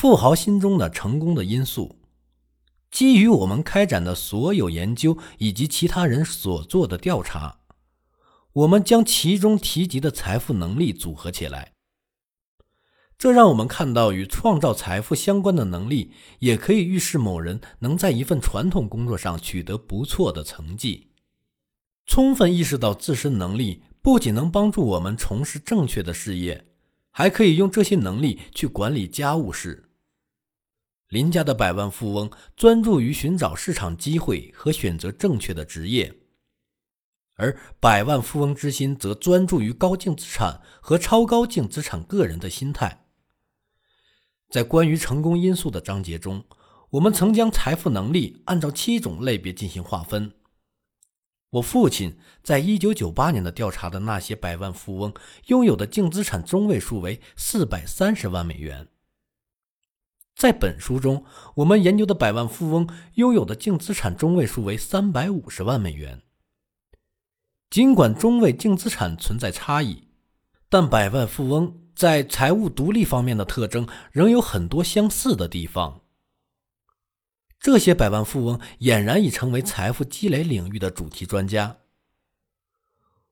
富豪心中的成功的因素。基于我们开展的所有研究以及其他人所做的调查，我们将其中提及的财富能力组合起来。这让我们看到，与创造财富相关的能力，也可以预示某人能在一份传统工作上取得不错的成绩。充分意识到自身能力，不仅能帮助我们从事正确的事业，还可以用这些能力去管理家务事。林家的百万富翁专注于寻找市场机会和选择正确的职业，而百万富翁之心则专注于高净资产和超高净资产个人的心态。在关于成功因素的章节中，我们曾将财富能力按照七种类别进行划分。我父亲在一九九八年的调查的那些百万富翁拥有的净资产中位数为四百三十万美元。在本书中，我们研究的百万富翁拥有的净资产中位数为三百五十万美元。尽管中位净资产存在差异，但百万富翁在财务独立方面的特征仍有很多相似的地方。这些百万富翁俨然已成为财富积累领域的主题专家。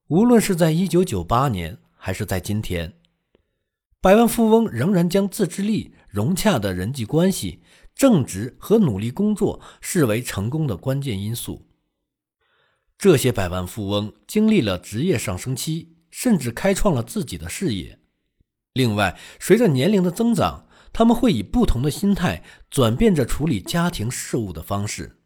无论是在一九九八年，还是在今天。百万富翁仍然将自制力、融洽的人际关系、正直和努力工作视为成功的关键因素。这些百万富翁经历了职业上升期，甚至开创了自己的事业。另外，随着年龄的增长，他们会以不同的心态转变着处理家庭事务的方式。